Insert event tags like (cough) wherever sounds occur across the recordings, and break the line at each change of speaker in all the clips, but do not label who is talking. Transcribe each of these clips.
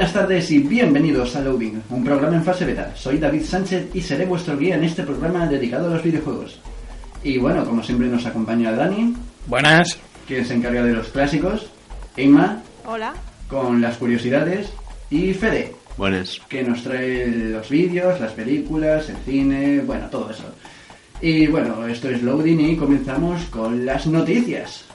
Buenas tardes y bienvenidos a Loading, un programa en fase beta. Soy David Sánchez y seré vuestro guía en este programa dedicado a los videojuegos. Y bueno, como siempre nos acompaña Dani,
Buenas.
que se encarga de los clásicos, Emma,
Hola.
con las curiosidades, y Fede,
Buenas.
que nos trae los vídeos, las películas, el cine, bueno, todo eso. Y bueno, esto es Loading y comenzamos con las. Noticias.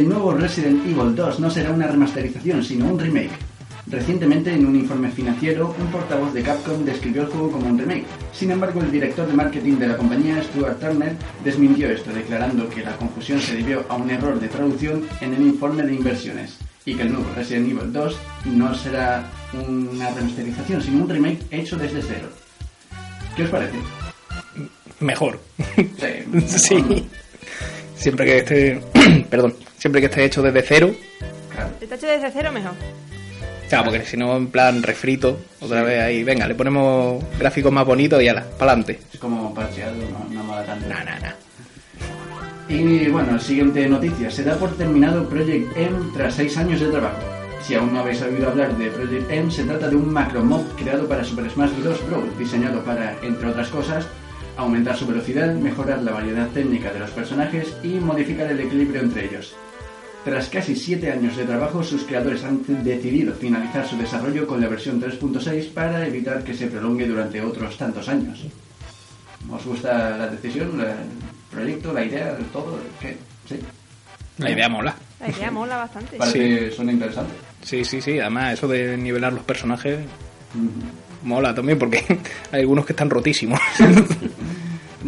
El nuevo Resident Evil 2 no será una remasterización, sino un remake. Recientemente, en un informe financiero, un portavoz de Capcom describió el juego como un remake. Sin embargo, el director de marketing de la compañía, Stuart Turner, desmintió esto, declarando que la confusión se debió a un error de traducción en el informe de inversiones y que el nuevo Resident Evil 2 no será una remasterización, sino un remake hecho desde cero. ¿Qué os parece?
Mejor.
Sí. (laughs)
sí. Siempre que esté. (clears throat) Perdón. Siempre que esté hecho desde cero.
Claro.
¿Está hecho desde cero mejor?
Claro, porque si no, en plan refrito, otra
Sí.
vez ahí, venga, le ponemos gráficos más bonitos y ala, para adelante.
Es como parcheado, no, no mola tanto.
Nah, nah, nah.
Y bueno, siguiente noticia. Se da por terminado Project M tras seis años de trabajo. Si aún no habéis oído hablar de Project M, se trata de un macro mob creado para Super Smash Bros. Brawl, diseñado para, entre otras cosas, aumentar su velocidad, mejorar la variedad técnica de los personajes y modificar el equilibrio entre ellos. Tras casi 7 años de trabajo, sus creadores han decidido finalizar su desarrollo con la versión 3.6 para evitar que se prolongue durante otros tantos años. ¿Os gusta la decisión, el proyecto, la idea, todo? ¿Qué? ¿Sí?
La idea mola.
La idea mola bastante.
Parece que suena interesante.
Sí, sí, sí. Además, eso de nivelar los personajes mola también porque (laughs) hay algunos que están rotísimos. (laughs)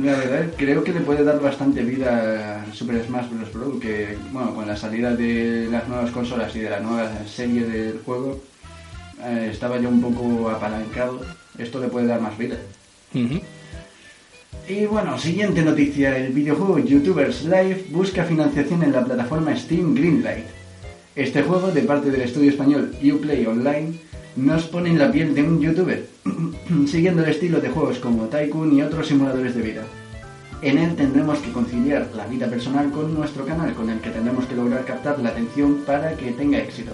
La verdad, creo que le puede dar bastante vida a Super Smash Bros. Brawl, que, bueno, con la salida de las nuevas consolas y de la nueva serie del juego, eh, estaba ya un poco apalancado. Esto le puede dar más vida. Y bueno, siguiente noticia. El videojuego YouTubers Live busca financiación en la plataforma Steam Greenlight. Este juego, de parte del estudio español Uplay Online, nos pone en la piel de un youtuber, (clears throat) siguiendo el estilo de juegos como Tycoon y otros simuladores de vida. En él tendremos que conciliar la vida personal con nuestro canal, con el que tendremos que lograr captar la atención para que tenga éxito.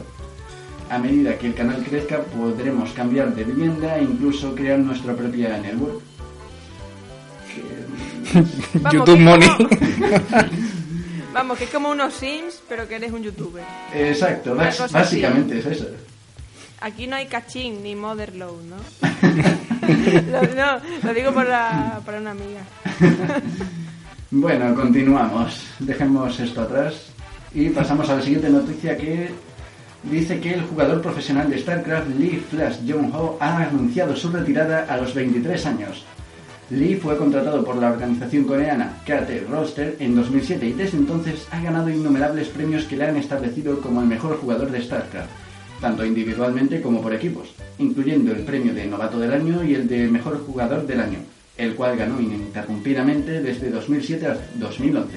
A medida que el canal crezca, podremos cambiar de vivienda e incluso crear nuestra propia network. (laughs)
Vamos,
YouTube
que
Money.
como- (laughs) Vamos, que es como unos Sims, pero que eres un youtuber.
Exacto, básicamente es eso.
Aquí no hay cachín ni motherload, ¿no? (laughs) lo, no, lo digo por, la, por una amiga. (laughs)
Bueno, continuamos. Dejemos esto atrás y pasamos a la siguiente noticia que dice que el jugador profesional de StarCraft Lee Flash Jong-ho ha anunciado su retirada a los 23 años. Lee fue contratado por la organización coreana KT Roster en 2007 y desde entonces ha ganado innumerables premios que le han establecido como el mejor jugador de StarCraft, tanto individualmente como por equipos, incluyendo el premio de Novato del Año y el de Mejor Jugador del Año, el cual ganó ininterrumpidamente desde 2007 a 2011.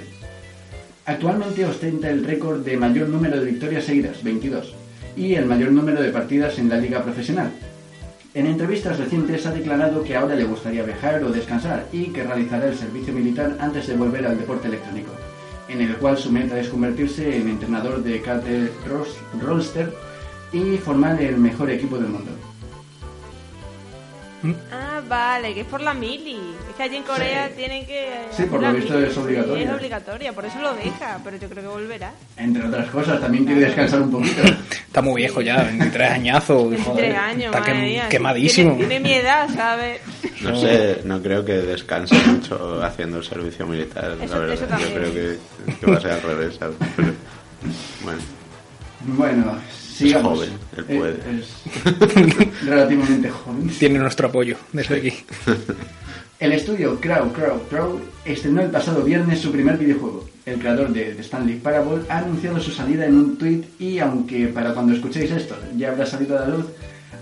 Actualmente ostenta el récord de mayor número de victorias seguidas, 22, y el mayor número de partidas en la liga profesional. En entrevistas recientes ha declarado que ahora le gustaría viajar o descansar y que realizará el servicio militar antes de volver al deporte electrónico, en el cual su meta es convertirse en entrenador de KT Ros- Rollster y formar el mejor equipo del mundo.
Ah, vale, que es por la mili. Es que allí en Corea
Sí.
tienen que...
Sí, por lo visto
mili.
es obligatoria.
Sí, es obligatoria, por eso lo deja, pero yo creo que volverá.
Entre otras cosas, también quiere descansar un poquito. (laughs)
Está muy viejo ya, 23 añazos.
23
joder,
años,
Está quem-
mía.
quemadísimo.
Tiene, tiene mi edad, ¿sabes? (laughs)
No sé, no creo que descanse mucho haciendo el servicio militar,
Eso-
la verdad. Yo creo que, que va a ser al revés, ¿sabes? (laughs) Pero, bueno,
Bueno, sigamos.
joven, él puede.
Eh, Es relativamente joven. (laughs)
Tiene nuestro apoyo desde aquí.
El estudio Crow Crow Crow estrenó el pasado viernes su primer videojuego. el creador de The Stanley Parable, ha anunciado su salida en un tweet y aunque para cuando escuchéis esto ya habrá salido a la luz,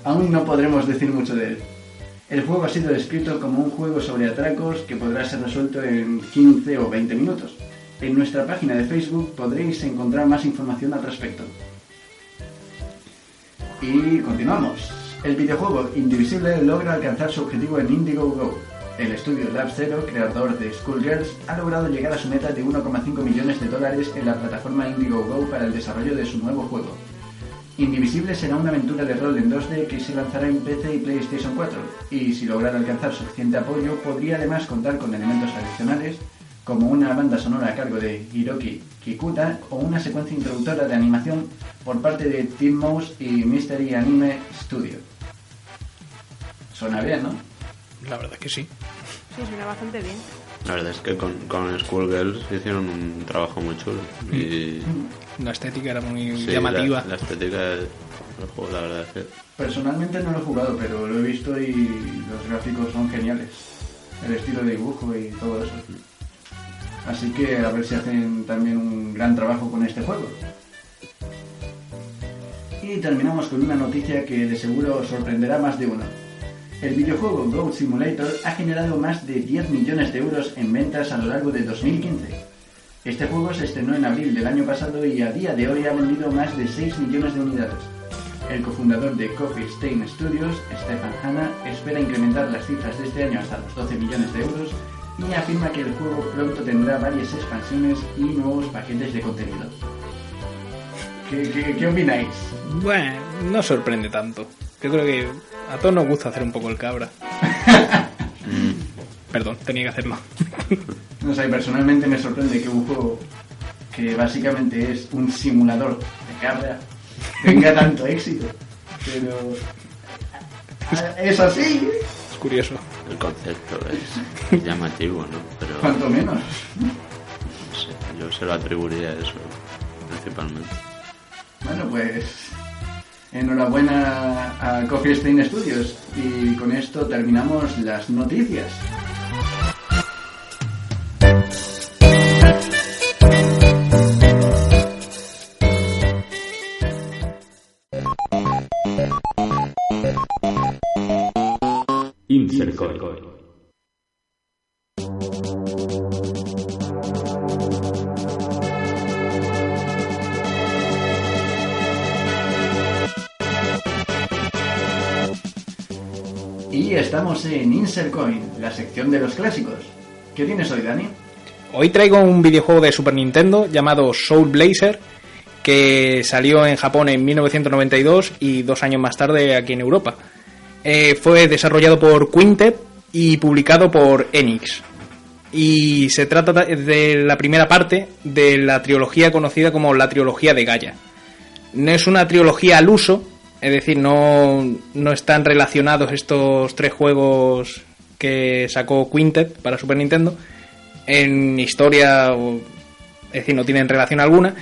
aún no podremos decir mucho de él. El juego ha sido descrito como un juego sobre atracos que podrá ser resuelto en 15 o 20 minutos. En nuestra página de Facebook podréis encontrar más información al respecto. Y continuamos. El videojuego Indivisible logra alcanzar su objetivo en Indiegogo. El estudio Lab Zero, creador de Schoolgirls, ha logrado llegar a su meta de 1,5 millones de dólares en la plataforma Indiegogo para el desarrollo de su nuevo juego. Indivisible será una aventura de rol en 2D que se lanzará en PC y PlayStation 4, y si lograra alcanzar suficiente apoyo, podría además contar con elementos adicionales como una banda sonora a cargo de Hiroki Kikuta o una secuencia introductora de animación por parte de Team Mouse y Mystery Anime Studio. Suena bien, ¿no?
La verdad es que sí.
Sí, suena bastante bien.
La verdad es que con, con Schoolgirls hicieron un trabajo muy chulo. Y
La estética era muy
sí,
llamativa.
La, la estética del juego, la verdad es que.
Personalmente no lo he jugado, pero lo he visto y los gráficos son geniales. El estilo de dibujo y todo eso. Así que a ver si hacen también un gran trabajo con este juego. Y terminamos con una noticia que de seguro sorprenderá más de uno. El videojuego Goat Simulator ha generado más de 10 millones de euros en ventas a lo largo de 2015. Este juego se estrenó en abril del año pasado y a día de hoy ha vendido más de 6 millones de unidades. El cofundador de Coffee Stain Studios, Stefan Hanna, espera incrementar las cifras de este año hasta los 12 millones de euros y afirma que el juego pronto tendrá varias expansiones y nuevos paquetes de contenido. ¿Qué, qué- qué opináis?
Bueno, no sorprende tanto. Yo creo que a todos nos gusta hacer un poco el cabra. (laughs) Perdón, tenía que hacerlo. (laughs)
No sé, personalmente me sorprende que un juego que básicamente es un simulador de cabra tenga tanto éxito. Pero (laughs) es así,
Es curioso.
El concepto es llamativo, ¿no? Pero
cuanto menos.
no sé, yo se lo atribuiría a eso, principalmente.
Bueno, pues enhorabuena a Coffee Stain Studios y con esto terminamos las noticias. Y estamos en Insert Coin, la sección de los clásicos. ¿Qué tienes hoy, Dani?
Hoy traigo un videojuego de Super Nintendo llamado Soul Blazer que salió en Japón en 1992 y dos años más tarde aquí en Europa. Eh, fue desarrollado por Quintet y publicado por Enix. Y se trata de la primera parte de la trilogía conocida como la trilogía de Gaia. No es una trilogía al uso, es decir, no, no están relacionados estos tres juegos que sacó Quintet para Super Nintendo en historia, es decir, no tienen relación alguna,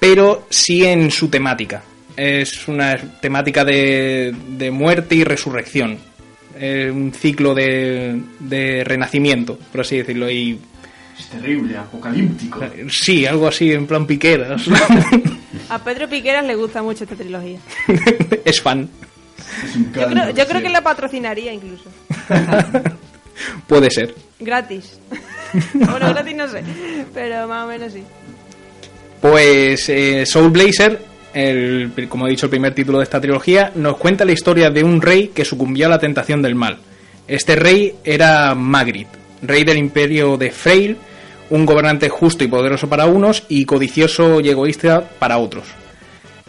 pero sí en su temática. Es una temática de, de muerte y resurrección. Es un ciclo de, de renacimiento, por así decirlo. Y
Es terrible, apocalíptico.
sí, algo así en plan piqueras. (laughs)
A Pedro Piqueras le gusta mucho esta trilogía. (laughs)
es fan.
Es un
Yo creo, yo creo
sí.
que la patrocinaría incluso. (laughs)
Puede ser.
Gratis. bueno, gratis no sé, pero más o menos sí.
Pues eh, Soul Blazer, el, como he dicho, el primer título de esta trilogía, nos cuenta la historia de un rey que sucumbió a la tentación del mal. Este rey era Magritte, rey del imperio de Freil, un gobernante justo y poderoso para unos y codicioso y egoísta para otros.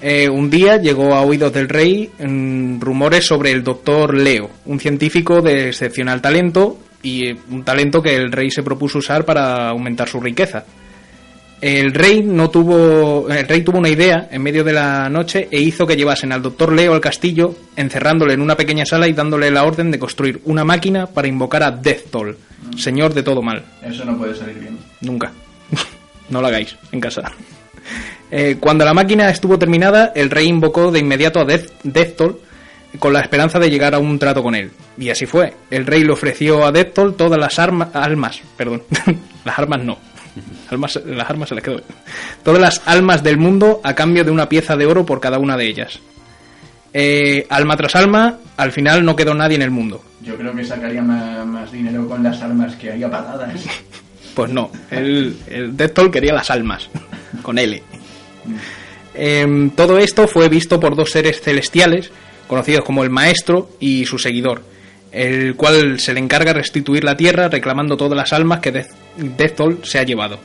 Eh, un día llegó a oídos del rey mm, rumores sobre el doctor Leo, un científico de excepcional talento y eh, un talento que el rey se propuso usar para aumentar su riqueza. El rey no tuvo, el rey tuvo una idea en medio de la noche e hizo que llevasen al doctor Leo al castillo, encerrándole en una pequeña sala y dándole la orden de construir una máquina para invocar a Death Toll, señor de todo mal.
Eso no puede salir bien.
Nunca. (laughs) no lo hagáis en casa. Eh, cuando la máquina estuvo terminada, el rey invocó de inmediato a Death, Deathtoll con la esperanza de llegar a un trato con él. Y así fue. El rey le ofreció a Deathtoll todas las armas, almas, perdón, (laughs) las armas no, (laughs) Almas, las armas se las quedó. Todas las almas del mundo a cambio de una pieza de oro por cada una de ellas. Eh, alma tras alma, al final no quedó nadie en el mundo.
Yo creo que sacaría más, más dinero con las armas que haría patadas. (laughs)
Pues no, el, el Death Toll quería las almas, (laughs) con L. Em, todo esto fue visto por dos seres celestiales, conocidos como el Maestro y su seguidor, el cual se le encarga restituir la tierra reclamando todas las almas que Death, Death Toll se ha llevado.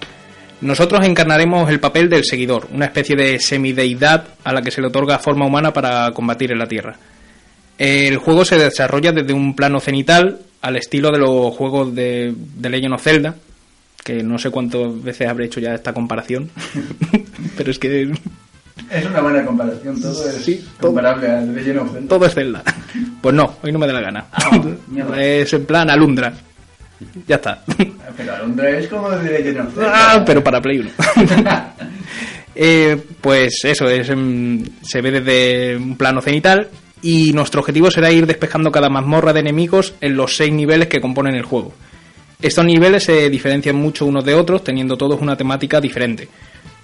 Nosotros encarnaremos el papel del seguidor, una especie de semideidad a la que se le otorga forma humana para combatir en la tierra. El juego se desarrolla desde un plano cenital al estilo de los juegos de, de Legend of Zelda, que no sé cuántas veces habré hecho ya esta comparación, (laughs) pero es que
Es una buena comparación, todo es
Sí, todo-
comparable al Legend of Zelda.
todo es Zelda. Pues no, hoy no me da la gana.
Ah,
es en plan Alundra. Ya está.
Pero Alondra es como de Legend of Zelda.
Ah, pero para Play 1. (laughs) Eh, pues eso, es, em, se ve desde un plano cenital y nuestro objetivo será ir despejando cada mazmorra de enemigos en los seis niveles que componen el juego. Estos niveles se diferencian mucho unos de otros, teniendo todos una temática diferente,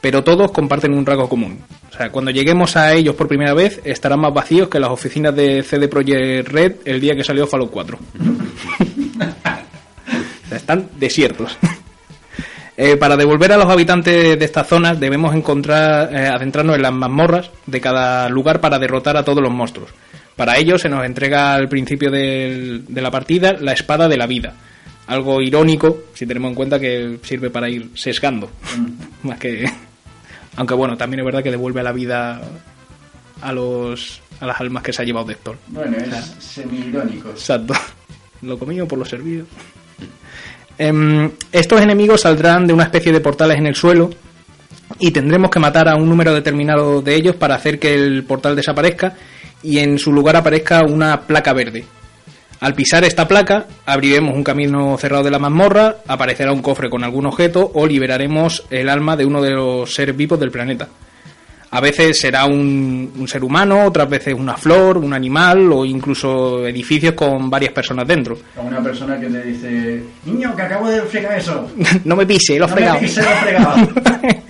pero todos comparten un rasgo común. O sea, cuando lleguemos a ellos por primera vez, estarán más vacíos que las oficinas de CD Projekt Red el día que salió Fallout 4. (laughs) Están desiertos. (laughs) Eh, para devolver a los habitantes de estas zonas debemos encontrar, eh, adentrarnos en las mazmorras de cada lugar para derrotar a todos los monstruos. Para ello se nos entrega al principio del- de la partida la espada de la vida. Algo irónico si tenemos en cuenta que sirve para ir sesgando. (laughs) Más que. Aunque bueno, también es verdad que devuelve la vida a los a las almas que se ha llevado de Héctor.
Bueno, es semi-irónico.
Exacto. (laughs) Lo comido por lo servido. Em, estos enemigos saldrán de una especie de portales en el suelo y tendremos que matar a un número determinado de ellos para hacer que el portal desaparezca y en su lugar aparezca una placa verde. Al pisar esta placa, abriremos un camino cerrado de la mazmorra, aparecerá un cofre con algún objeto o liberaremos el alma de uno de los seres vivos del planeta. A veces será un, un ser humano, otras veces una flor, un animal o incluso edificios con varias personas dentro. (laughs)
A una persona que te dice, niño, que acabo de fregar eso.
no me pise, lo he
No
fregado.
me pises, lo he fregado. (laughs)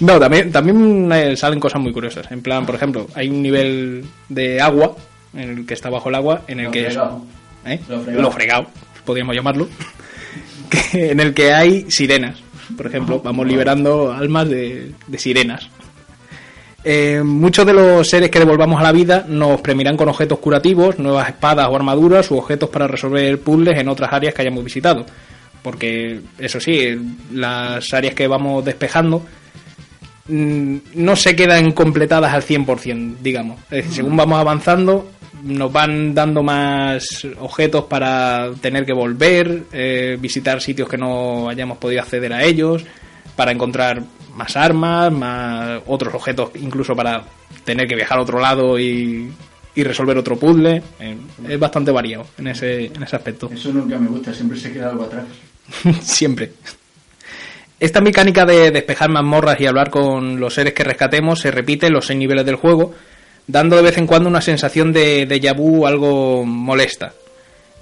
No, también, también eh, salen cosas muy curiosas. En plan, por ejemplo, hay un nivel de agua en el que está bajo el agua, en el
Lo
que es. ¿eh?
Lo fregado.
lo fregado, podríamos llamarlo, (laughs) que- en el que hay sirenas. Por ejemplo, vamos liberando almas de, de sirenas. Eh, muchos de los seres que devolvamos a la vida nos premiarán con objetos curativos, nuevas espadas o armaduras u objetos para resolver puzzles en otras áreas que hayamos visitado. Porque, eso sí, las áreas que vamos despejando mm, no se quedan completadas al 100%, digamos. Según vamos avanzando, nos van dando más objetos para tener que volver, eh, visitar sitios que no hayamos podido acceder a ellos, para encontrar más armas, más otros objetos, incluso para tener que viajar a otro lado y, y resolver otro puzzle. Eh, es bastante variado en ese, en ese aspecto.
Eso nunca me gusta, siempre se queda algo atrás. (laughs)
Siempre. Esta mecánica de despejar mazmorras y hablar con los seres que rescatemos se repite en los seis niveles del juego, dando de vez en cuando una sensación de déjà vu algo molesta.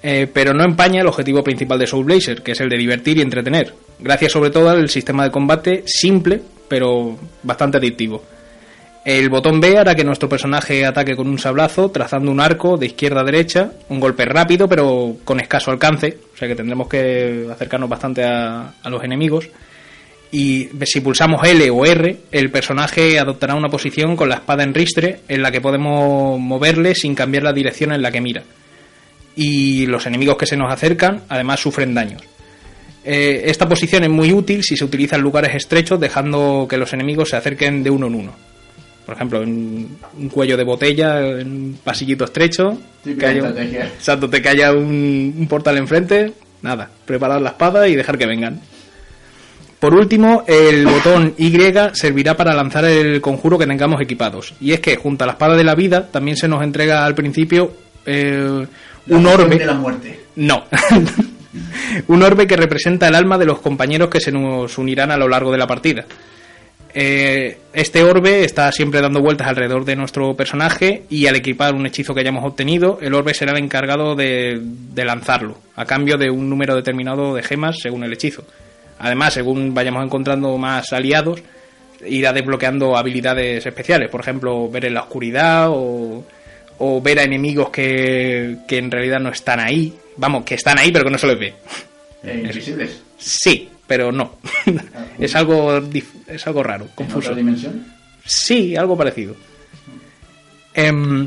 Eh, pero no empaña el objetivo principal de Soul Blazer, que es el de divertir y entretener, gracias sobre todo al sistema de combate simple, pero bastante adictivo. El botón B hará que nuestro personaje ataque con un sablazo, trazando un arco de izquierda a derecha, un golpe rápido pero con escaso alcance, o sea que tendremos que acercarnos bastante a, los enemigos. Y si pulsamos L o R, el personaje adoptará una posición con la espada en ristre en la que podemos moverle sin cambiar la dirección en la que mira. Y los enemigos que se nos acercan además sufren daños. Eh, esta posición es muy útil si se utiliza en lugares estrechos dejando que los enemigos se acerquen de uno en uno. Por ejemplo, en un cuello de botella, en un pasillito estrecho,
Típica
que haya, un-
estrategia.
exacto, te haya un, un portal enfrente, nada, preparar la espada y dejar que vengan. Por último, el botón Y servirá para lanzar el conjuro que tengamos equipados. Y es que junto a la espada de la vida también se nos entrega al principio eh,
La
un orbe.
de la muerte.
No. (laughs) (laughs) un orbe que representa el alma de los compañeros que se nos unirán a lo largo de la partida. Eh, este orbe está siempre dando vueltas alrededor de nuestro personaje y al equipar un hechizo que hayamos obtenido, el orbe será el encargado de, de lanzarlo, a cambio de un número determinado de gemas según el hechizo. Además, según vayamos encontrando más aliados, irá desbloqueando habilidades especiales. Por ejemplo, ver en la oscuridad o, o ver a enemigos que, que en realidad no están ahí. Vamos, que están ahí pero que no se les ve.
Eh, invisibles.
Sí, pero no. (laughs) es algo es algo raro,
¿En
confuso.
otra dimensión?
Sí, algo parecido. Em,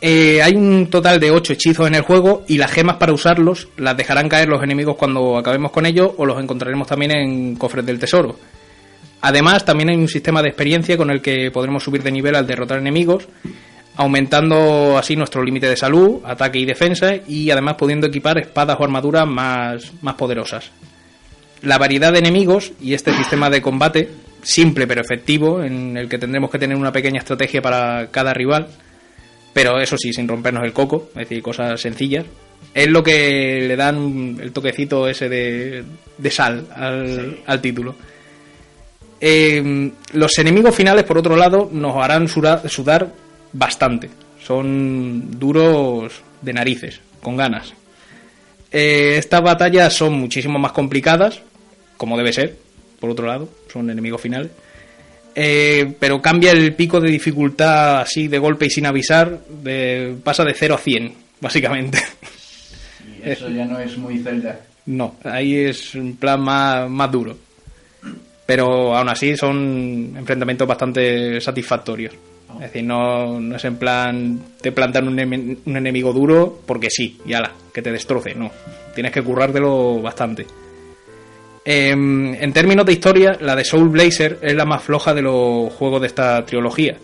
eh, hay un total de 8 hechizos en el juego y las gemas para usarlos las dejarán caer los enemigos cuando acabemos con ellos o los encontraremos también en cofres del tesoro. Además, también hay un sistema de experiencia con el que podremos subir de nivel al derrotar enemigos, aumentando así nuestro límite de salud, ataque y defensa y además pudiendo equipar espadas o armaduras más, más poderosas. La variedad de enemigos y este sistema de combate, simple pero efectivo, en el que tendremos que tener una pequeña estrategia para cada rival, pero eso sí, sin rompernos el coco, es decir, cosas sencillas, es lo que le dan el toquecito ese de, de sal al, al título. Eh, los enemigos finales, por otro lado, nos harán sudar bastante. Son duros de narices, con ganas. Eh, estas batallas son muchísimo más complicadas, como debe ser, por otro lado, son enemigos finales. Eh, pero cambia el pico de dificultad así de golpe y sin avisar, de- pasa de 0 a 100, (laughs) básicamente.
Y eso ya no es muy Zelda.
No, ahí es un plan más, más duro. Pero aún así son enfrentamientos bastante satisfactorios. Es decir, no, no es en plan te plantan un, un enemigo duro porque sí, y ala, que te destroce. No, tienes que currártelo bastante. Em, en términos de historia, la de Soul Blazer es la más floja de los juegos de esta trilogía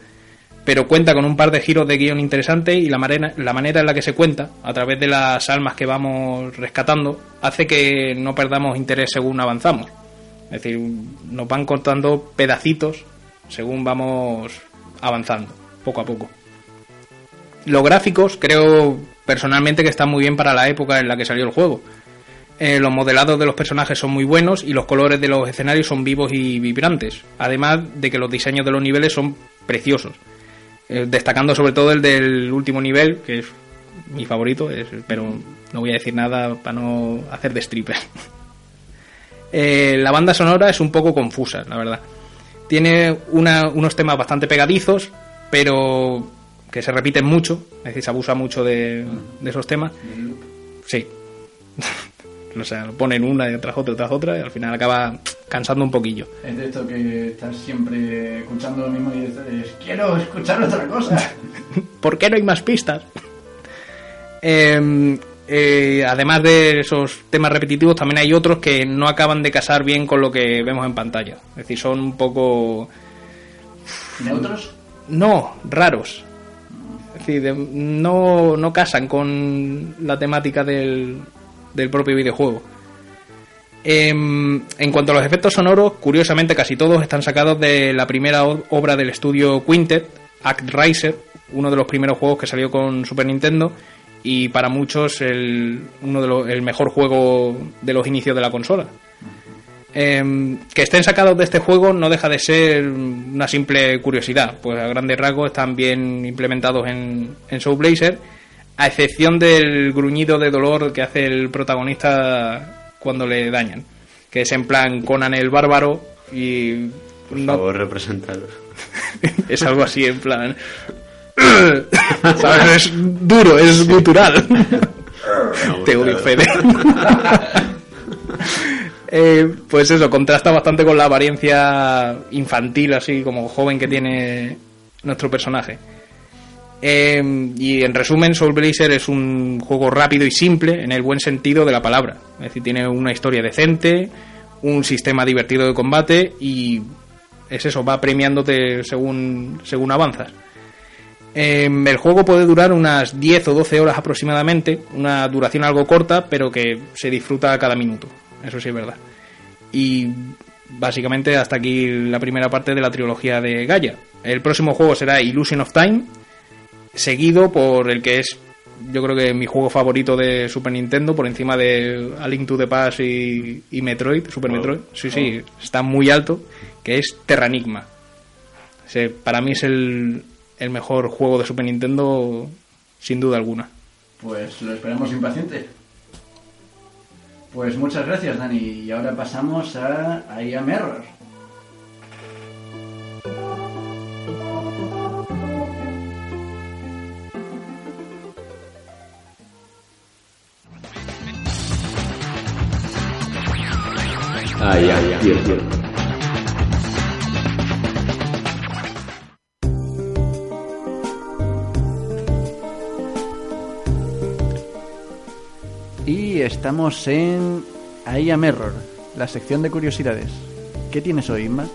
pero cuenta con un par de giros de guion interesantes y la manera, la manera en la que se cuenta, a través de las almas que vamos rescatando, hace que no perdamos interés según avanzamos. Es decir, nos van contando pedacitos según vamos avanzando, poco a poco. Los gráficos creo personalmente que están muy bien para la época en la que salió el juego. Eh, los modelados de los personajes son muy buenos y los colores de los escenarios son vivos y vibrantes. Además de que los diseños de los niveles son preciosos. Eh, destacando sobre todo el del último nivel, que es mi favorito, pero no voy a decir nada para no hacer de stripper. (laughs) Eh, la banda sonora es un poco confusa, la verdad. Tiene una- unos temas bastante pegadizos, pero que se repiten mucho, es decir, se abusa mucho de, de esos temas. Sí. (laughs) o sea, lo ponen una tras otra tras otra y al final acaba cansando un poquillo.
Es de esto que estás siempre escuchando lo mismo y dices, quiero escuchar otra cosa. (laughs)
¿Por qué no hay más pistas? Eh, eh, además de esos temas repetitivos, también hay otros que no acaban de casar bien con lo que vemos en pantalla. Es decir, son un poco...
¿Neutros?
No, raros. Es decir, de- no, no casan con la temática del, del propio videojuego. Em, en cuanto a los efectos sonoros, curiosamente casi todos están sacados de la primera obra del estudio Quintet, Act Riser, uno de los primeros juegos que salió con Super Nintendo y para muchos el, uno de los- el mejor juego de los inicios de la consola. Em, que estén sacados de este juego no deja de ser una simple curiosidad, pues a grandes rasgos están bien implementados en, en Soul Blazer, a excepción del gruñido de dolor que hace el protagonista cuando le dañan, que es en plan Conan el bárbaro y
Por
no-
favor, representado. (laughs)
es algo así en plan (coughs) ¿sabes? es duro, es gutural. Te odio, Fede. Eh, pues eso, contrasta bastante con la apariencia infantil, así como joven que tiene nuestro personaje. Eh, y en resumen, Soul Blazer es un juego rápido y simple en el buen sentido de la palabra. Es decir, tiene una historia decente, un sistema divertido de combate y es eso, va premiándote según, según avanzas. Eh, el juego puede durar unas 10 o 12 horas aproximadamente, una duración algo corta, pero que se disfruta cada minuto, eso sí es verdad. Y básicamente hasta aquí la primera parte de la trilogía de Gaia. El próximo juego será Illusion of Time, seguido por el que es yo creo que mi juego favorito de Super Nintendo, por encima de A Link to the Past y, y Metroid, Super
Oh.
Metroid. Sí, sí, está muy alto, que es Terranigma. Ese, para mí es el, el mejor juego de Super Nintendo, sin duda alguna.
Pues lo esperamos impaciente. Pues muchas gracias, Dani. Y ahora pasamos a, a I Am Error.
Ay, ay, ay.
Y estamos en I Am Error, la sección de curiosidades. ¿Qué tienes hoy, Inma?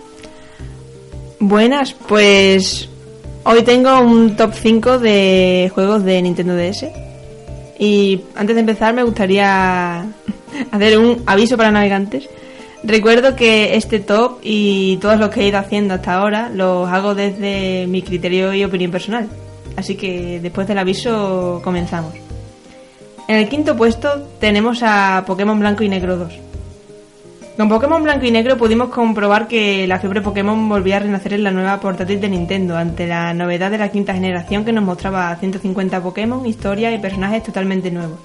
Buenas, pues hoy tengo un top 5 de juegos de Nintendo DS. Y antes de empezar me gustaría (laughs) hacer un aviso para navegantes. Recuerdo que este top y todos los que he ido haciendo hasta ahora los hago desde mi criterio y opinión personal. Así que después del aviso comenzamos. En el quinto puesto tenemos a Pokémon Blanco y Negro 2. Con Pokémon Blanco y Negro pudimos comprobar que la fiebre Pokémon volvía a renacer en la nueva portátil de Nintendo ante la novedad de la quinta generación que nos mostraba 150 Pokémon, historias y personajes totalmente nuevos.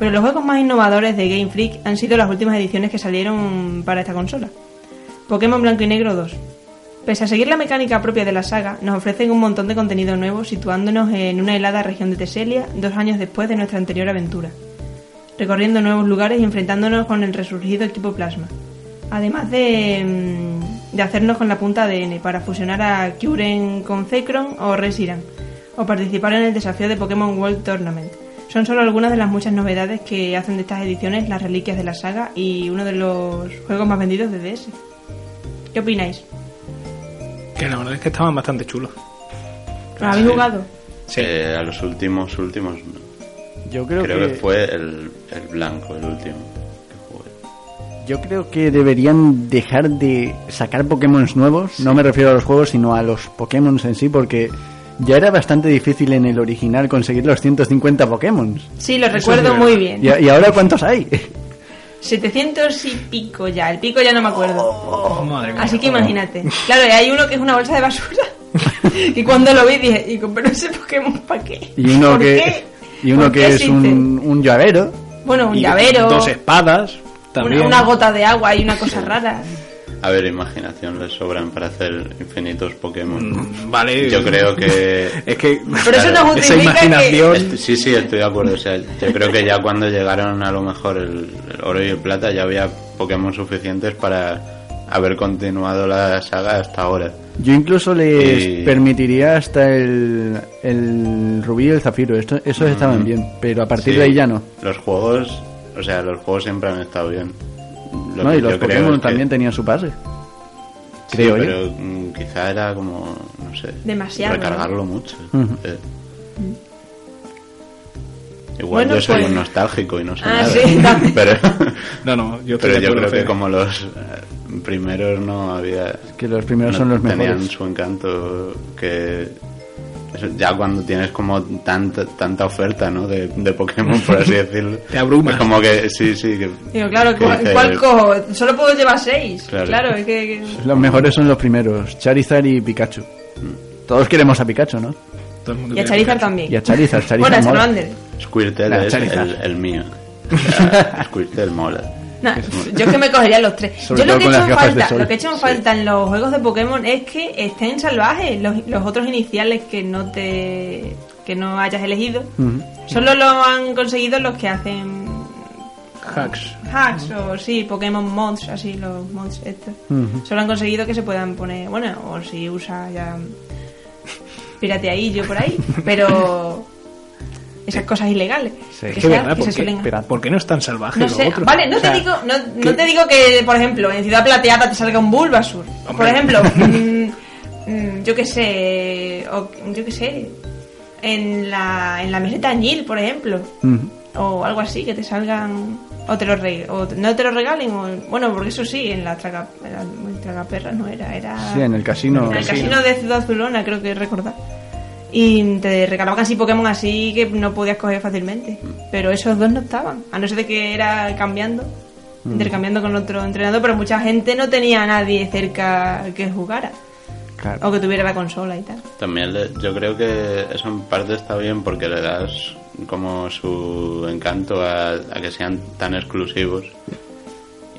Pero los juegos más innovadores de Game Freak han sido las últimas ediciones que salieron para esta consola. Pokémon Blanco y Negro 2. Pese a seguir la mecánica propia de la saga, nos ofrecen un montón de contenido nuevo situándonos en una helada región de Teselia dos años después de nuestra anterior aventura, recorriendo nuevos lugares y enfrentándonos con el resurgido equipo Plasma. Además de, mm, hacernos con la punta ADN para fusionar a Kyurem con Zekrom o Reshiram, o participar en el desafío de Pokémon World Tournament. Son solo algunas de las muchas novedades que hacen de estas ediciones las reliquias de la saga y uno de los juegos más vendidos de DS. ¿Qué opináis?
Que la verdad es que estaban bastante chulos.
¿Lo habéis
Sí.
jugado?
Sí.
Eh, a los últimos, últimos, no.
Yo creo,
creo
que,
que fue el, el blanco, el último que jugué.
yo creo que deberían dejar de sacar Pokémon nuevos. No me refiero a los juegos, sino a los Pokémon en sí, porque ya era bastante difícil en el original conseguir los 150 Pokémon.
Sí, lo recuerdo muy bien.
¿Y, y ahora cuántos hay?
700 y pico ya. El pico ya no me acuerdo.
Oh, Madre mía.
Así que imagínate. Claro, y hay uno que es una bolsa de basura. (laughs) y cuando lo vi dije, digo, pero ese Pokémon ¿para qué?
Y uno
¿Por
que,
qué?
y uno
¿Por
que es un, un llavero.
Bueno, un
Y
llavero,
Dos espadas.
una,
También.
una gota de agua y una cosa rara.
A ver, imaginación les sobran para hacer infinitos Pokémon.
Mm, Vale.
Yo creo que... (laughs)
Es que.
Pero eso no
esa
que...
imaginación.
Est- Sí, sí, estoy de acuerdo. O sea, yo creo que ya cuando llegaron a lo mejor el, el oro y el plata ya había Pokémon suficientes para haber continuado la saga hasta ahora.
Yo incluso les
Y-
permitiría hasta el, el rubí y el zafiro. Esto, esos estaban bien, pero a partir
Sí,
de ahí ya no.
Los juegos, o sea, los juegos siempre han estado bien. Lo
no
que
y los
yo creo
Pokémon
es que-
también tenían su pase.
Sí,
creo yo.
pero mm, quizá era como, no sé,
Demasiado,
recargarlo mucho. Eh. Igual
Bueno,
yo soy
pues-
un nostálgico y no sé
Ah,
nada.
sí, (laughs) también.
pero (laughs)
No, no, yo
pero yo creo que como los eh, primeros no había
Que los primeros
no
son los
tenían
mejores.
su encanto que ya cuando tienes como tanta tanta oferta ¿no? de, de Pokémon por así (laughs) decirlo
Te abrumas.
es como que sí sí que
Digo, claro,
que
¿cuál, cuál cojo? Solo puedo llevar seis.
Claro.
Claro, es que... que-
Los mejores son los primeros, Charizard y Pikachu. Todos queremos a Pikachu, ¿no?
Todo el mundo
Y a Charizard
Pikachu.
también.
Y a Charizard, (laughs) Charizard
Bueno, a
mola.
Charmander.
Squirtle es
Charizard.
el, el mío (laughs) O sea, Squirtle mola
Nah, yo es que me cogería los tres. (laughs)
Sobre
yo lo que,
con
echo
las
en falta, lo que en falta en los juegos de Pokémon es que estén salvajes los, los otros iniciales que no te que no hayas elegido. Solo lo han conseguido los que hacen
Hacks.
hacks o sí, Pokémon mods, así los mods estos. Solo han conseguido que se puedan poner, bueno, o si usa ya pirateadillo por ahí, pero esas cosas ilegales.
Sí.
que,
Es que
sea-
verdad,
que se
¿por qué,
suelen hacer.
¿por qué no es tan salvaje
No
lo
sé,
otro?
vale, no
O
te
sea,
digo, no,
que-
no te digo que, por ejemplo, en Ciudad Plateada te salga un Bulbasur. Por
Hombre.
ejemplo, (laughs) mm, mm, yo qué sé, o, yo qué sé, en la, en la meseta Añil, por ejemplo,
Ujú.
o algo así, que te salgan, o te lo re- o no te lo regalen, o, bueno, porque eso sí, en la traga, en la- en tragaperras no era, era...
Sí, en el casino.
En el casino de Ciudad Azulona, creo que recordar. Y te regalaban así Pokémon así que no podías coger fácilmente. Pero esos dos no estaban. A no ser de que era cambiando, intercambiando con otro entrenador, pero mucha gente no tenía a nadie cerca que jugara.
Claro.
O que tuviera la consola y tal.
También le- yo creo que eso en parte está bien porque le das como su encanto a, a que sean tan exclusivos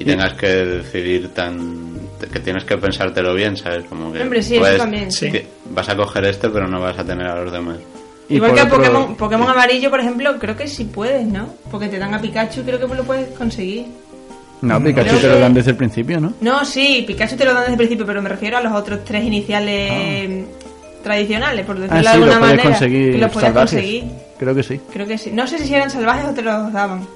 y tengas que decidir tan que tienes que pensártelo bien, ¿sabes? Como que
Hombre, sí, eso también, sí.
vas a coger este pero no vas a tener a los demás.
Y
Igual que a
otro-
Pokémon, Pokémon amarillo, por ejemplo, creo que sí puedes, ¿no? Porque te dan a Pikachu y creo que lo puedes conseguir.
No, Pikachu
Creo
te lo dan desde el principio, ¿no?
No, sí, Pikachu te lo dan desde el principio, pero me refiero a los otros tres iniciales tradicionales, por decirlo
Ah,
de
sí, lo
alguna
puedes
manera.
conseguir
que los puedes
salvajes.
conseguir.
Creo que sí.
Creo que sí. No sé si eran salvajes o te los daban.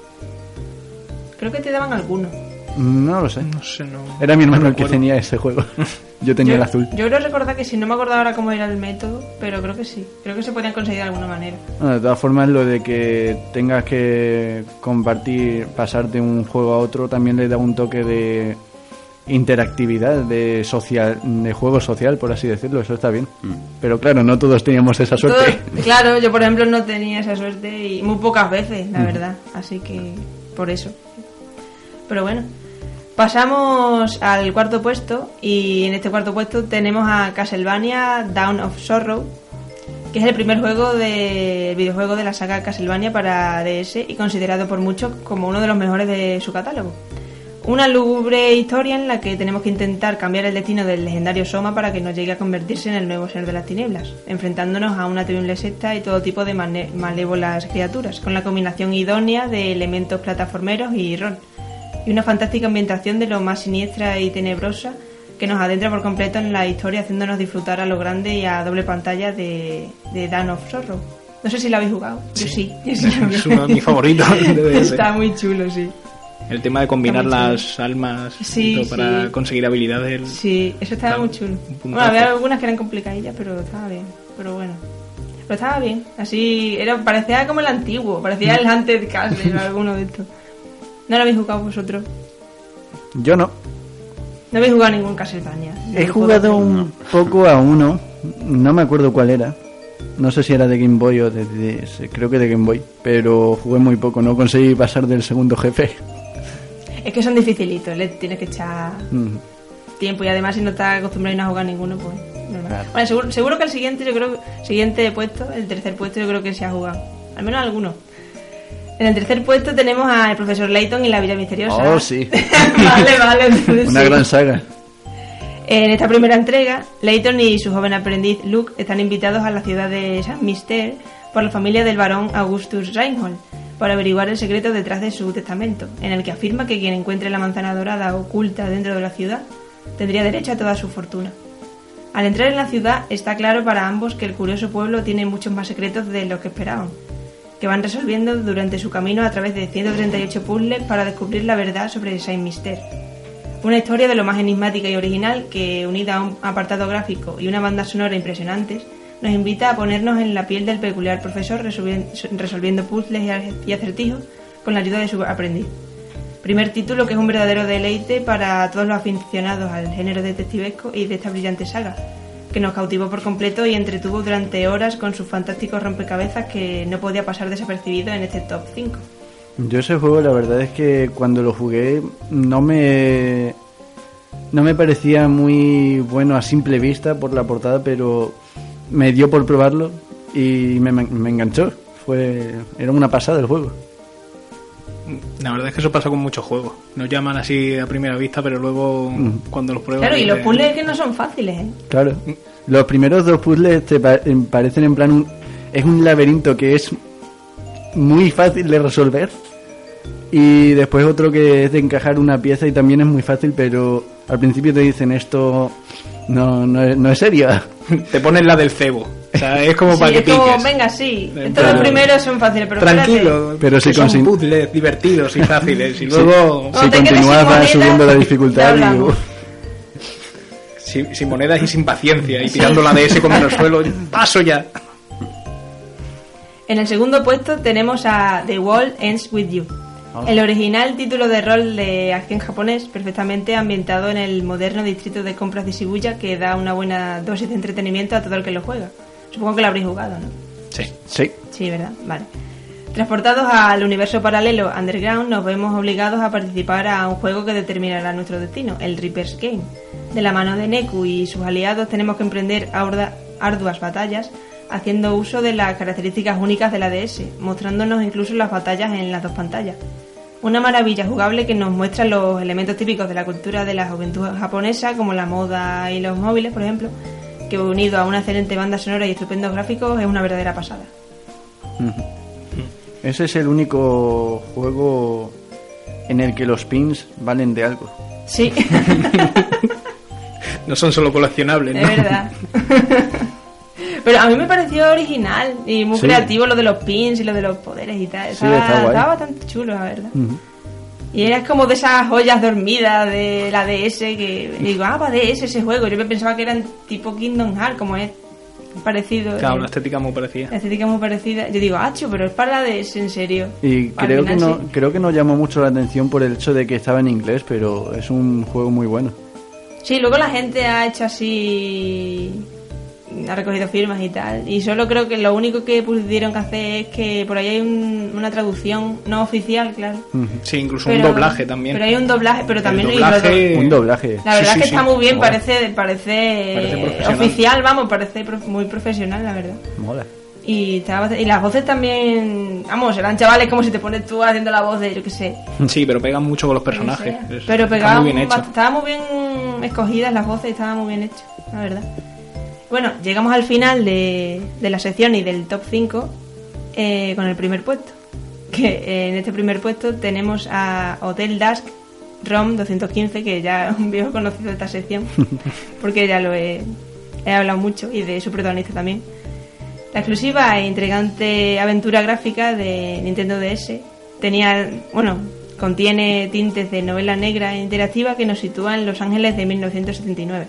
Creo que te daban algunos.
No lo sé.
No sé, no.
Era mi hermano el que tenía ese juego. (laughs) Yo tenía
yo,
el azul.
Yo creo recordar que sí, no me acuerdo ahora cómo era el método, pero creo que sí. Creo que se podían conseguir de alguna manera.
Bueno, de todas formas, lo de que tengas que compartir, pasar de un juego a otro, también le da un toque de interactividad, de social, de juego social, por así decirlo. Eso está bien.
Mm.
Pero claro, no todos teníamos esa suerte. (laughs)
Claro, yo por ejemplo no tenía esa suerte y muy pocas veces, la verdad. Así que por eso. Pero bueno, pasamos al cuarto puesto y en este cuarto puesto tenemos a Castlevania Dawn of Sorrow, que es el primer juego de videojuego de la saga Castlevania para DS y considerado por muchos como uno de los mejores de su catálogo. Una lúgubre historia en la que tenemos que intentar cambiar el destino del legendario Soma para que no llegue a convertirse en el nuevo ser de las tinieblas, enfrentándonos a una terrible secta y todo tipo de malévolas criaturas, con la combinación idónea de elementos plataformeros y rol, y una fantástica ambientación de lo más siniestra y tenebrosa que nos adentra por completo en la historia, haciéndonos disfrutar a lo grande y a doble pantalla de, de Dawn of Sorrow. No sé si lo habéis jugado. Yo sí. Yo sí lo
Es uno de mis favoritos. (laughs) de.
Está muy chulo, sí.
El tema de combinar las almas
Sí,
para
sí.
conseguir habilidades.
Sí, eso estaba muy chulo. Bueno, había algunas que eran complicadillas, pero estaba bien. Pero bueno. Pero estaba bien. Así, era parecía como el antiguo. Parecía el Hunted Castle o alguno de estos. ¿No lo habéis jugado vosotros?
Yo no.
No habéis jugado ningún Castlevania.
He
No
jugado un poco a uno. No me acuerdo cuál era. No sé si era de Game Boy o de. Creo que de Game Boy. Pero jugué muy poco. No conseguí pasar del segundo jefe.
Es que son dificilitos, le tienes que echar
Mm.
tiempo y además si no estás acostumbrado y no a jugar ninguno, pues...
Claro.
Bueno, seguro, seguro que el siguiente, yo creo, siguiente puesto, el tercer puesto, yo creo que se ha jugado. Al menos alguno. En el tercer puesto tenemos al profesor Layton y la Villa Misteriosa.
Oh, sí. (laughs)
vale, vale. (laughs) entonces
Una
sí.
gran saga.
En esta primera entrega, Layton y su joven aprendiz Luke están invitados a la ciudad de San Mister por la familia del barón Augustus Reinhold para averiguar el secreto detrás de su testamento, en el que afirma que quien encuentre la manzana dorada oculta dentro de la ciudad tendría derecho a toda su fortuna. Al entrar en la ciudad está claro para ambos que el curioso pueblo tiene muchos más secretos de lo que esperaban, que van resolviendo durante su camino a través de 138 puzzles para descubrir la verdad sobre Saint Mister. Una historia de lo más enigmática y original que, unida a un apartado gráfico y una banda sonora impresionantes, nos invita a ponernos en la piel del peculiar profesor resolvi- resolviendo puzzles y acertijos con la ayuda de su aprendiz. Primer título que es un verdadero deleite para todos los aficionados al género detectivesco y de esta brillante saga, que nos cautivó por completo y entretuvo durante horas con sus fantásticos rompecabezas que no podía pasar desapercibido en este top 5.
Yo ese juego la verdad es que cuando lo jugué no me no me parecía muy bueno a simple vista por la portada, pero me dio por probarlo y me, me enganchó. Fue era una pasada el juego.
La verdad es que eso pasa con muchos juegos. Nos llaman así a primera vista, pero luego cuando los pruebas.
Claro, y los puzzles que no son fáciles, ¿eh?
Claro. Los primeros dos puzzles te pa- em, parecen en plan un es un laberinto que es muy fácil de resolver y después otro que es de encajar una pieza y también es muy fácil, pero al principio te dicen esto no no es, no es serio. (laughs)
Te pones la del cebo. O sea, es como
Sí,
para que
es como,
piques.
venga, sí.
Plan,
los primeros son fáciles, pero espérate.
Tranquilo,
Pero si
que son puzzles divertidos y fáciles. Y (laughs) luego,
si
moneda,
subiendo la dificultad y
sin, sin monedas y sin paciencia. Y tirando la DS como en el (laughs) suelo. Paso ya.
En el segundo puesto tenemos a The Wall Ends With You.
Ah.
El original título de rol de acción japonés, perfectamente ambientado en el moderno distrito de compras de Shibuya, que da una buena dosis de entretenimiento a todo el que lo juega. Supongo que lo habréis jugado, ¿no?
Sí.
sí.
Sí, ¿verdad? Vale. Transportados al universo paralelo Underground, nos vemos obligados a participar a un juego que determinará nuestro destino, el Reaper's Game. De la mano de Neku y sus aliados tenemos que emprender arduas batallas, haciendo uso de las características únicas de la DS, mostrándonos incluso las batallas en las dos pantallas. Una maravilla jugable que nos muestra los elementos típicos de la cultura de la juventud japonesa, como la moda y los móviles, por ejemplo, que unido a una excelente banda sonora y estupendos gráficos es una verdadera pasada.
Ese es el único juego en el que los pins valen de algo.
Sí, (laughs)
No son solo coleccionables,
es
¿no?
verdad. (laughs) Pero a mí me pareció original y muy
Sí.
creativo lo de los pins y lo de los poderes y tal.
Sí,
Estaba,
está guay.
estaba bastante chulo, la verdad. Y era como de esas joyas dormidas de la DS que y digo, ah, va DS ese juego. Yo me pensaba que eran tipo Kingdom Hearts, como es parecido.
Claro,
eh,
una estética muy parecida.
la estética muy parecida. Yo digo, acho, pero es para la DS, en serio.
Y
Al
creo que no
sí.
creo que no llamó mucho la atención por el hecho de que estaba en inglés, pero es un juego muy bueno.
Sí, luego la gente ha hecho así. Ha recogido firmas y tal. Y solo creo que lo único que pudieron que hacer es que por ahí hay un- una traducción no oficial, claro.
Sí, incluso
Pero-
un doblaje también.
Pero hay un doblaje, pero también
doblaje-
Un doblaje.
La verdad
sí,
es que
sí.
está muy bien,
Mola.
parece, parece, oficial, vamos, parece prof- muy profesional, la verdad.
Mola.
Y, y las voces también, vamos, eran chavales como si te pones tú haciendo la voz de, yo qué sé.
Sí, pero pegan mucho con los
no
personajes.
sé.
Es-
Pero pegaban,
muy bien hecho.
bast- estaban muy bien escogidas las voces y estaba muy bien hecho, la verdad. Bueno, llegamos al final de, de la sección y del top 5 eh, con el primer puesto. Que eh, en este primer puesto tenemos a Hotel Dusk ROM 215, que ya (laughs) es un viejo conocido de esta sección, (laughs) porque ya lo he, he hablado mucho y de su protagonista también. La exclusiva e intrigante aventura gráfica de Nintendo DS tenía, bueno, contiene tintes de novela negra e interactiva que nos sitúa en Los Ángeles de 1979.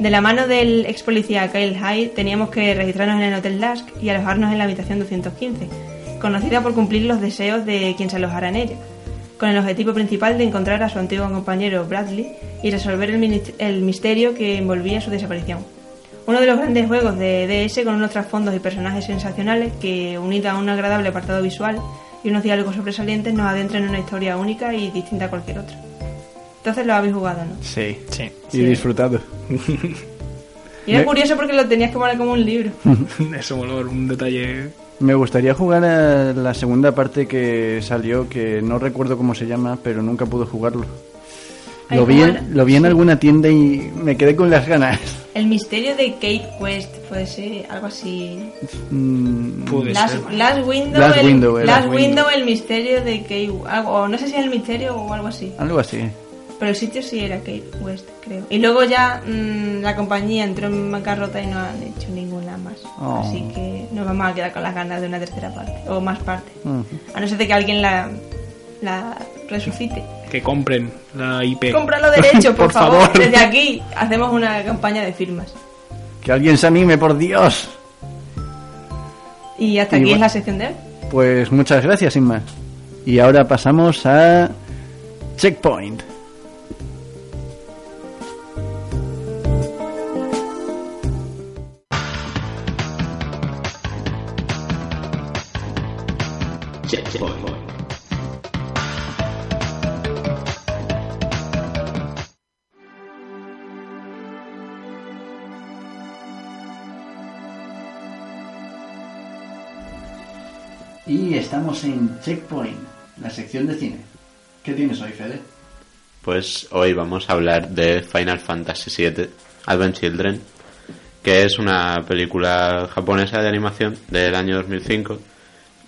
De la mano del ex policía Kyle Hyde teníamos que registrarnos en el Hotel Dusk y alojarnos en la habitación 215, conocida por cumplir los deseos de quien se alojara en ella, con el objetivo principal de encontrar a su antiguo compañero Bradley y resolver el, misterio que envolvía su desaparición. Uno de los grandes juegos de DS con unos trasfondos y personajes sensacionales que, unido a un agradable apartado visual y unos diálogos sobresalientes, nos adentran en una historia única y distinta a cualquier otra. Entonces lo habéis jugado, ¿no?
Sí.
Sí.
Y
Sí.
disfrutado. (laughs)
Y era
Me-
curioso porque lo tenías que poner como un libro. (laughs)
Eso moló, un detalle.
Me gustaría jugar a la segunda parte que salió, que no recuerdo cómo se llama, pero nunca pude jugarlo. Lo vi, en, lo vi en alguna tienda y me quedé con las ganas. (laughs)
El misterio de Kate Quest puede ser algo así.
Mm,
Puede
Last,
ser.
Last Window,
Last
el,
Window.
Last el misterio de Kate algo, o no sé si es el misterio o algo así.
algo así.
Pero el sitio sí era Kate West, creo. Y luego ya mm, la compañía entró en bancarrota y no han hecho ninguna más.
Oh.
Así que nos vamos a quedar con las ganas de una tercera parte, o más parte. A no ser de que alguien la, la resucite.
Que compren la IP.
Compra los (laughs) derechos, por,
Por
favor.
favor. (laughs)
Desde aquí hacemos una campaña de firmas.
Que alguien se anime, por Dios.
Y hasta
Y
aquí es la sección de hoy.
Pues muchas gracias, sin más. Y ahora pasamos a. Checkpoint. En Checkpoint, la sección de cine. ¿Qué tienes hoy, Fede?
Pues hoy vamos a hablar de Final Fantasy VII Advent Children, que es una película japonesa de animación del año 2005,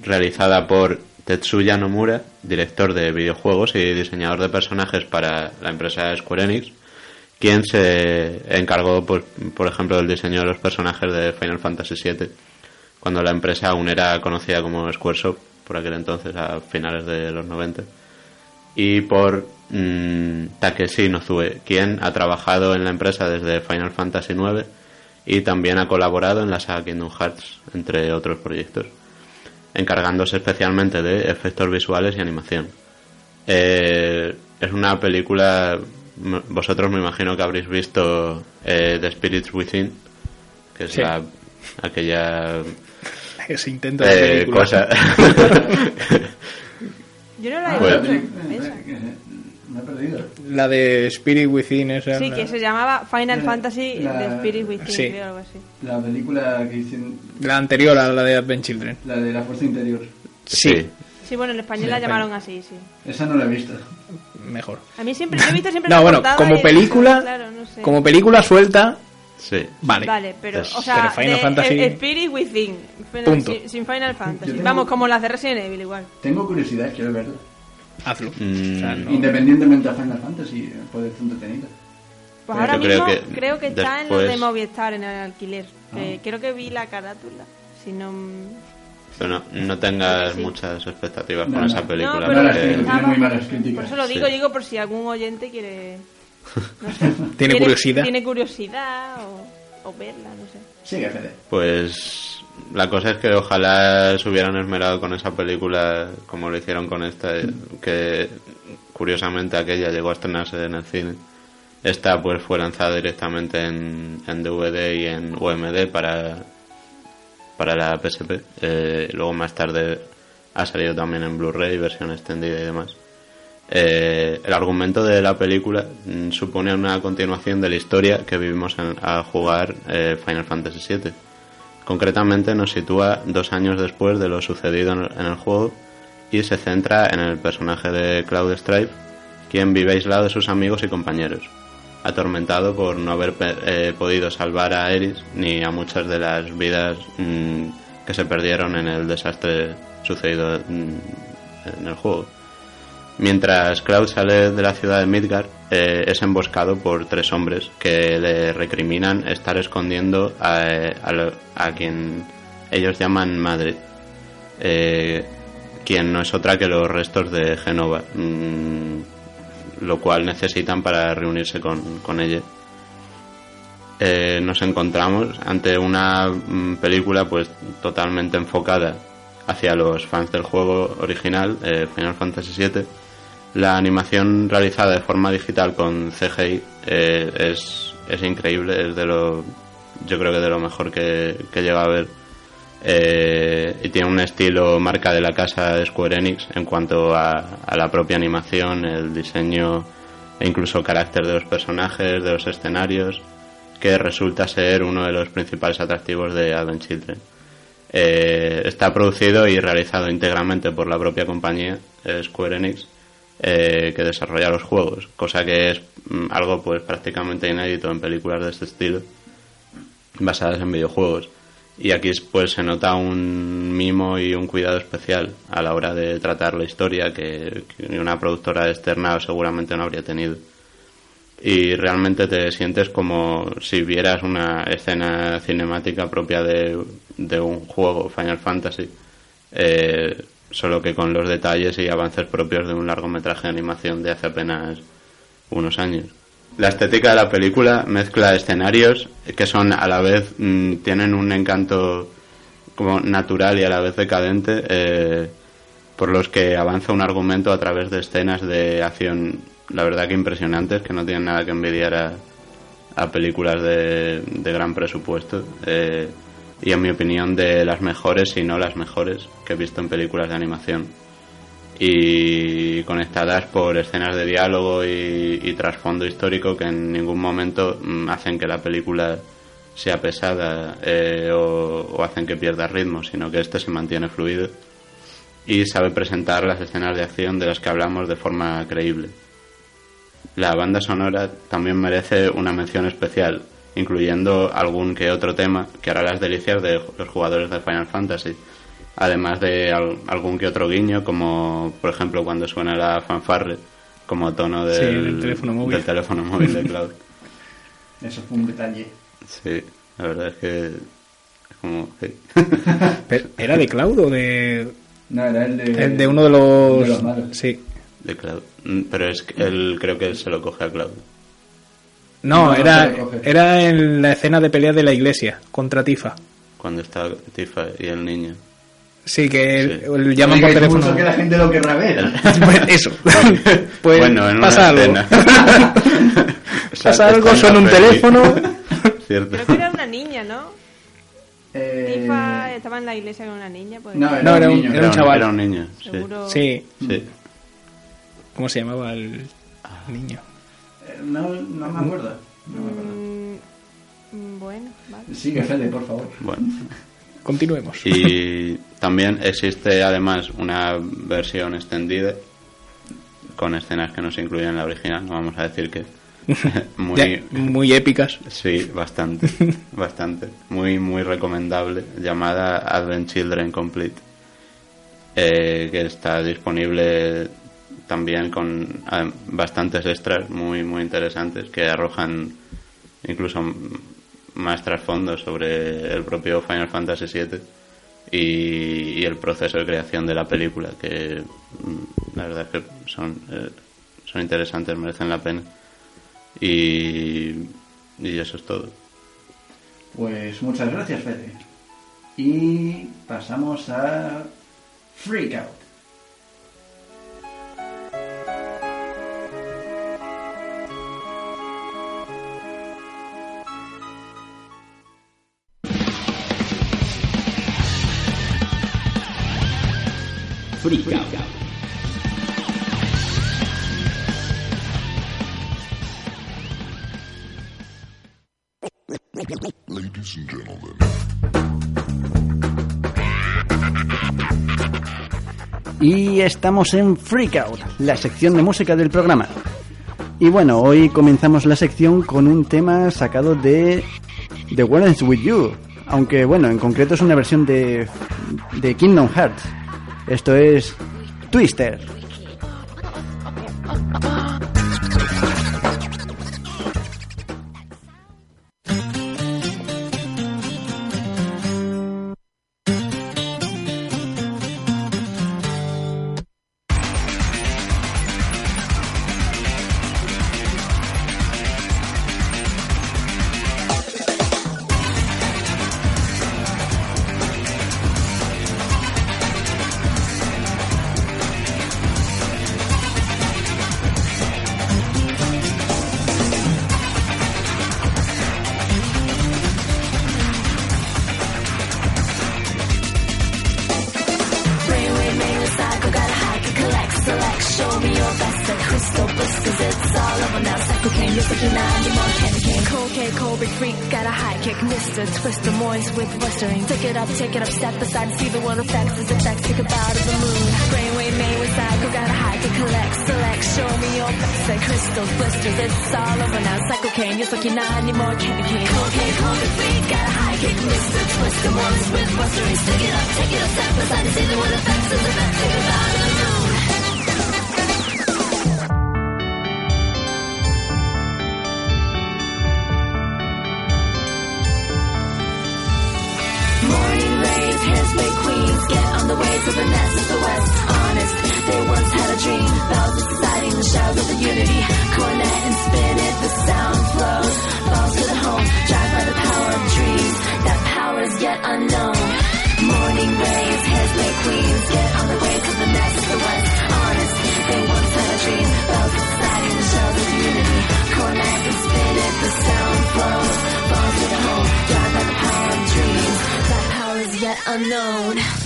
realizada por Tetsuya Nomura, director de videojuegos y diseñador de personajes para la empresa Square Enix, quien se encargó, pues, por ejemplo, del diseño de los personajes de Final Fantasy VII, cuando la empresa aún era conocida como Squaresoft, por aquel entonces, a finales de los 90 y por mm, Takeshi Nozue, quien ha trabajado en la empresa desde Final Fantasy IX y también ha colaborado en la saga Kingdom Hearts, entre otros proyectos, encargándose especialmente de efectos visuales y animación. Eh, es una película, vosotros me imagino que habréis visto eh, The Spirits Within, que es
Sí.
la, aquella (laughs)
ese intento de
Eh,
película.
cosa. (laughs)
Yo no la he
Pues-
visto.
Eh,
esa.
eh, Me he perdido.
La de Spirit Within, esa.
Sí,
la-
que se llamaba Final
La-
Fantasy
la-
The Spirit Within,
Sí.
creo, algo así.
La película que dicen,
La anterior a la de Advent Children.
la de la fuerza interior.
Sí,
Sí, bueno, en español
Sí,
la llamaron así, sí.
Esa no la he visto.
mejor.
A mí siempre, he visto siempre
No, bueno, como
y-
película,
claro, no sé.
como película suelta,
Sí.
vale.
Vale, pero,
Es-
o sea,
pero Final
de-
Fantasy-
eh, Spirit Within, Final-
Punto.
sin, sin Final Fantasy.
Tengo-
Vamos, como las de Resident Evil igual.
Tengo curiosidad, quiero verla.
Hazlo.
Mm,
O sea, no-
Independientemente de Final Fantasy, eh, puede ser entretenida.
Pues ahora
creo
mismo
que
creo que está en lo
después-
de Movistar, en el alquiler.
Ah.
Eh, creo que vi la carátula. Si no...
Pero no, no tengas
Sí.
muchas expectativas
No,
con
no.
esa película.
No, pero
porque-
muy malas críticas.
Por eso lo digo,
Sí.
digo por si algún oyente quiere... no (laughs) sé,
Tiene curiosidad.
Tiene curiosidad o, o verla, no sé.
Fede.
Pues la cosa es que ojalá se hubieran esmerado con esa película como lo hicieron con esta, eh, que curiosamente aquella llegó a estrenarse en el cine. Esta pues fue lanzada directamente en, en DVD y en UMD para, para la PSP. Eh, luego más tarde ha salido también en Blu-ray, versión extendida y demás. Eh, el argumento de la película mm, supone una continuación de la historia que vivimos en- al jugar eh, Final Fantasy VII. Concretamente nos sitúa dos años después de lo sucedido en el, juego y se centra en el personaje de Cloud Strife, quien vive aislado de sus amigos y compañeros, atormentado por no haber eh, podido salvar a Eris ni a muchas de las vidas mm, que se perdieron en el desastre sucedido mm, en el juego. Mientras Cloud sale de la ciudad de Midgard, eh, es emboscado por tres hombres que le recriminan estar escondiendo a, quien ellos llaman madre, eh, quien no es otra que los restos de Genova, mm, lo cual necesitan para reunirse con, con ella. Eh, nos encontramos ante una mm, película pues totalmente enfocada hacia los fans del juego original, Final Fantasy VII. La animación realizada de forma digital con CGI eh, es, es increíble, es de lo, yo creo que de lo mejor que, que llega a ver. Eh, y tiene un estilo marca de la casa Square Enix en cuanto a, a la propia animación, el diseño e incluso carácter de los personajes, de los escenarios, que resulta ser uno de los principales atractivos de Advent Children. Eh, está producido y realizado íntegramente por la propia compañía eh, Square Enix eh, que desarrolla los juegos, cosa que es mm, algo pues prácticamente inédito en películas de este estilo basadas en videojuegos. Y aquí pues se nota un mimo y un cuidado especial a la hora de tratar la historia que, una productora externa seguramente no habría tenido. Y realmente te sientes como si vieras una escena cinemática propia de, de un juego Final Fantasy, eh, solo que con los detalles y avances propios de un largometraje de animación de hace apenas unos años. La estética de la película mezcla escenarios que son a la vez mm, tienen un encanto como natural y a la vez decadente eh, por los que avanza un argumento a través de escenas de acción la verdad que impresionantes que no tienen nada que envidiar a, a películas de, de gran presupuesto eh, y en mi opinión de las mejores si no las mejores que he visto en películas de animación y conectadas por escenas de diálogo y, y trasfondo histórico que en ningún momento mm, hacen que la película sea pesada eh, o, o hacen que pierda ritmo, sino que este se mantiene fluido y sabe presentar las escenas de acción de las que hablamos de forma creíble. La banda sonora también merece una mención especial, incluyendo algún que otro tema que hará las delicias de los jugadores de Final Fantasy, además de al- algún que otro guiño, como por ejemplo cuando suena la fanfarre como tono
Sí,
del,
teléfono móvil.
del teléfono móvil de Cloud. (laughs)
Eso fue un detalle.
Sí, la verdad es que es como... sí. (laughs)
¿Era de Cloud o de,
No, era el de,
el de uno de los...
de los malos.
Sí.
de Cloud. Mm, Pero es que él creo que se lo coge a Cloud.
No,
No,
era, era en la escena de pelea de la iglesia contra Tifa.
Cuando está Tifa y el niño.
Sí, que
Sí.
el- llaman
No
por teléfono.
que la gente lo querrá ver. (laughs) (laughs)
Pues eso. (laughs) pues
bueno, en una
pasa algo.
escena.
Pasa algo, suena un teléfono.
Cierto.
Creo que era una niña, ¿no?
Eh,
Tifa estaba en la iglesia con una niña. Pues,
No, era
No,
un
era un-
niño.
era un chaval.
Era un niño, sí.
seguro.
Sí,
Sí.
¿cómo se llamaba el niño?
No, no me acuerdo. No me acuerdo.
Mm, mm, bueno, vale.
Sigue, Fede, por favor.
Bueno. (laughs)
Continuemos.
Y también existe además una versión extendida con escenas que no se incluyen en la original, no vamos a decir que (laughs) muy
Ya, muy épicas.
sí, bastante, (laughs) bastante, muy muy recomendable, llamada Advent Children Complete, eh, que está disponible también con ah, bastantes extras muy muy interesantes que arrojan incluso más trasfondo sobre el propio Final Fantasy VII y, y el proceso de creación de la película que mm, la verdad es que son eh, son interesantes merecen la pena y, y eso es todo
Pues muchas gracias, Fede. Y pasamos a Freak Out.
Freak Out.
Ladies and gentlemen,
Y estamos en Freak Out, la sección de música del programa. Y bueno, hoy comenzamos la sección con un tema sacado de The World is With You. Aunque bueno, en concreto es una versión de, de Kingdom Hearts. Esto es Twister.
To the nest of the west. Honest, they once had a dream. Bells of society the shadows of the unity. Cornet and spin it, the sound flows. Falls to the home, drive by the power of dreams. That power is yet unknown. Morning rays, hairsplay queens, get on the way to the nest of the west. Honest, they once had a dream. Bells of society the shadows of the unity. Cornet and spin it, the sound flows. Falls to the home, drive by the power of dreams. That power is yet unknown.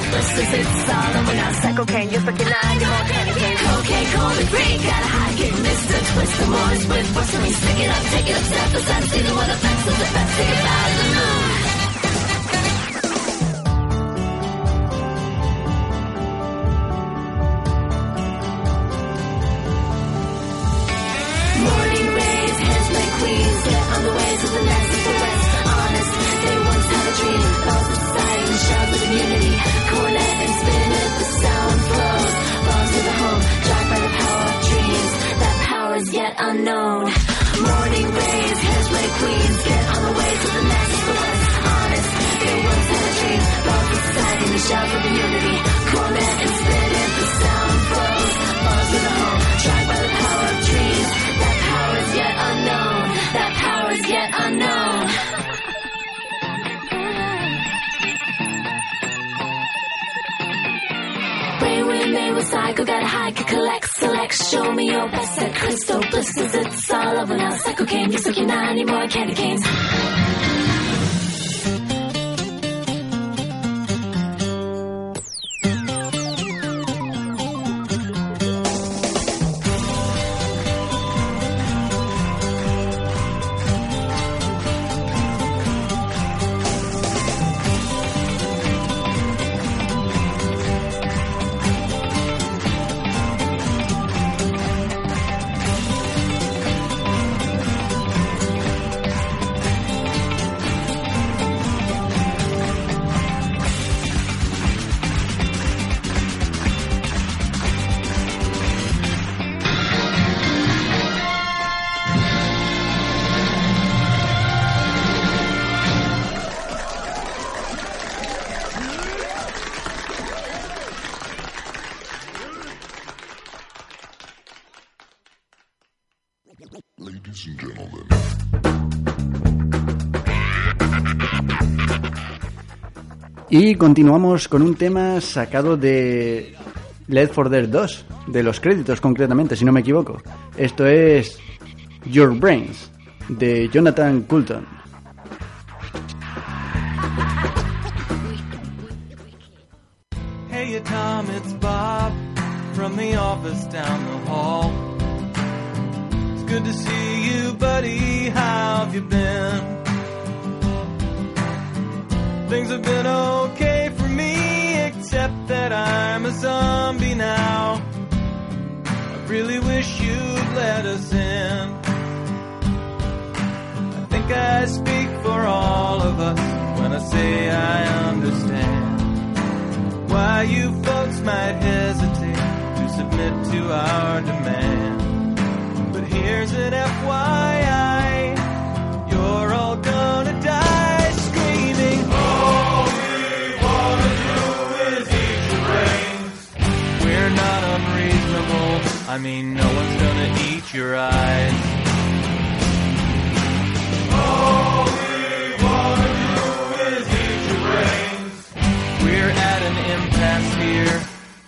versus it's all over now. Psycho can you fucking I need more candy cane. Cocaine, cold and green, gotta hide, get Mr. Twist. The more is with force we stick it up, take it up, step aside, see the one effects of the best, take it out of the moon. Morning rays, hands like queens, get on the way to the next, the west, honest. They once had a dream, queens get on the way to the next. But honest? It was a dream. Love, society, the shout for the unity. High, kick, collect, select. Show me your best at crystal blisters. It's all over now. Psycho cane, you're sucking not anymore. Candy canes.
Ladies and gentlemen,
Y continuamos con un tema sacado de Led for Dead 2, de los créditos concretamente, si no me equivoco. Esto es Your Brains, de Jonathan Coulton.
Hey, Tom, it's Bob from the office down the have been? Things have been okay for me, except that I'm a zombie now. I really wish you'd let us in. I think I speak for all of us when I say I understand why you folks might hesitate to submit to our demand. But here's an FYI, I mean, no one's gonna eat your eyes. All we wanna do is eat your brains. We're at an impasse here.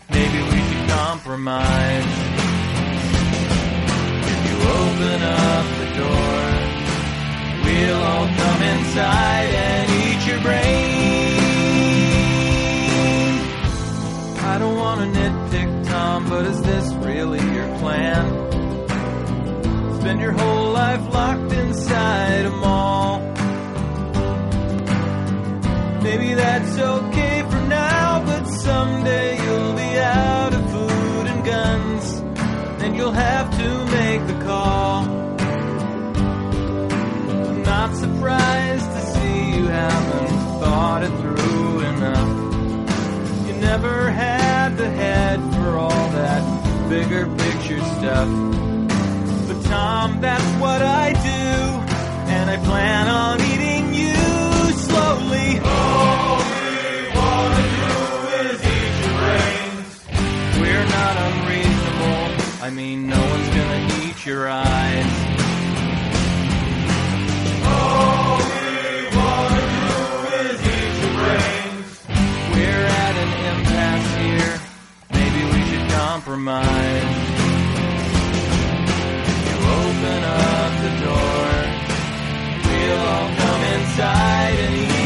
Maybe we should compromise. If you open up the door, we'll all come inside and eat your brains. To nitpick, Tom, but is this really your plan? Spend your whole life locked inside a mall. Maybe that's okay for now, but someday you'll be out of food and guns, and you'll have to make the call. I'm not surprised to see you haven't thought it through enough. You never the head for all that bigger picture stuff. But Tom, that's what I do, and I plan on eating you slowly. All we wanna do is eat your brains. We're not unreasonable. I mean, no one's gonna eat your eyes. Compromise. You open up the door. We'll all come inside and eat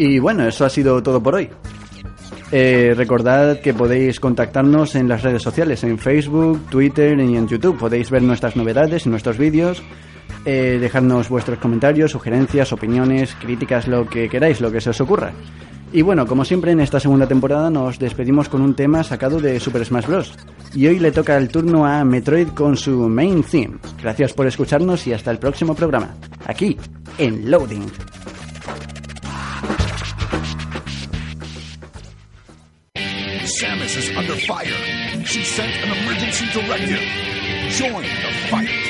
Y bueno, eso ha sido todo por hoy. Eh, recordad que podéis contactarnos en las redes sociales, en Facebook, Twitter y en YouTube. Podéis ver nuestras novedades y nuestros vídeos, eh, dejarnos vuestros comentarios, sugerencias, opiniones, críticas, lo que queráis, lo que se os ocurra. Y bueno, como siempre en esta segunda temporada nos despedimos con un tema sacado de Super Smash Bros. Y hoy le toca el turno a Metroid con su main theme. Gracias por escucharnos y hasta el próximo programa. Aquí, en Loading.
Is under fire. She sent an emergency directive. Join the fight.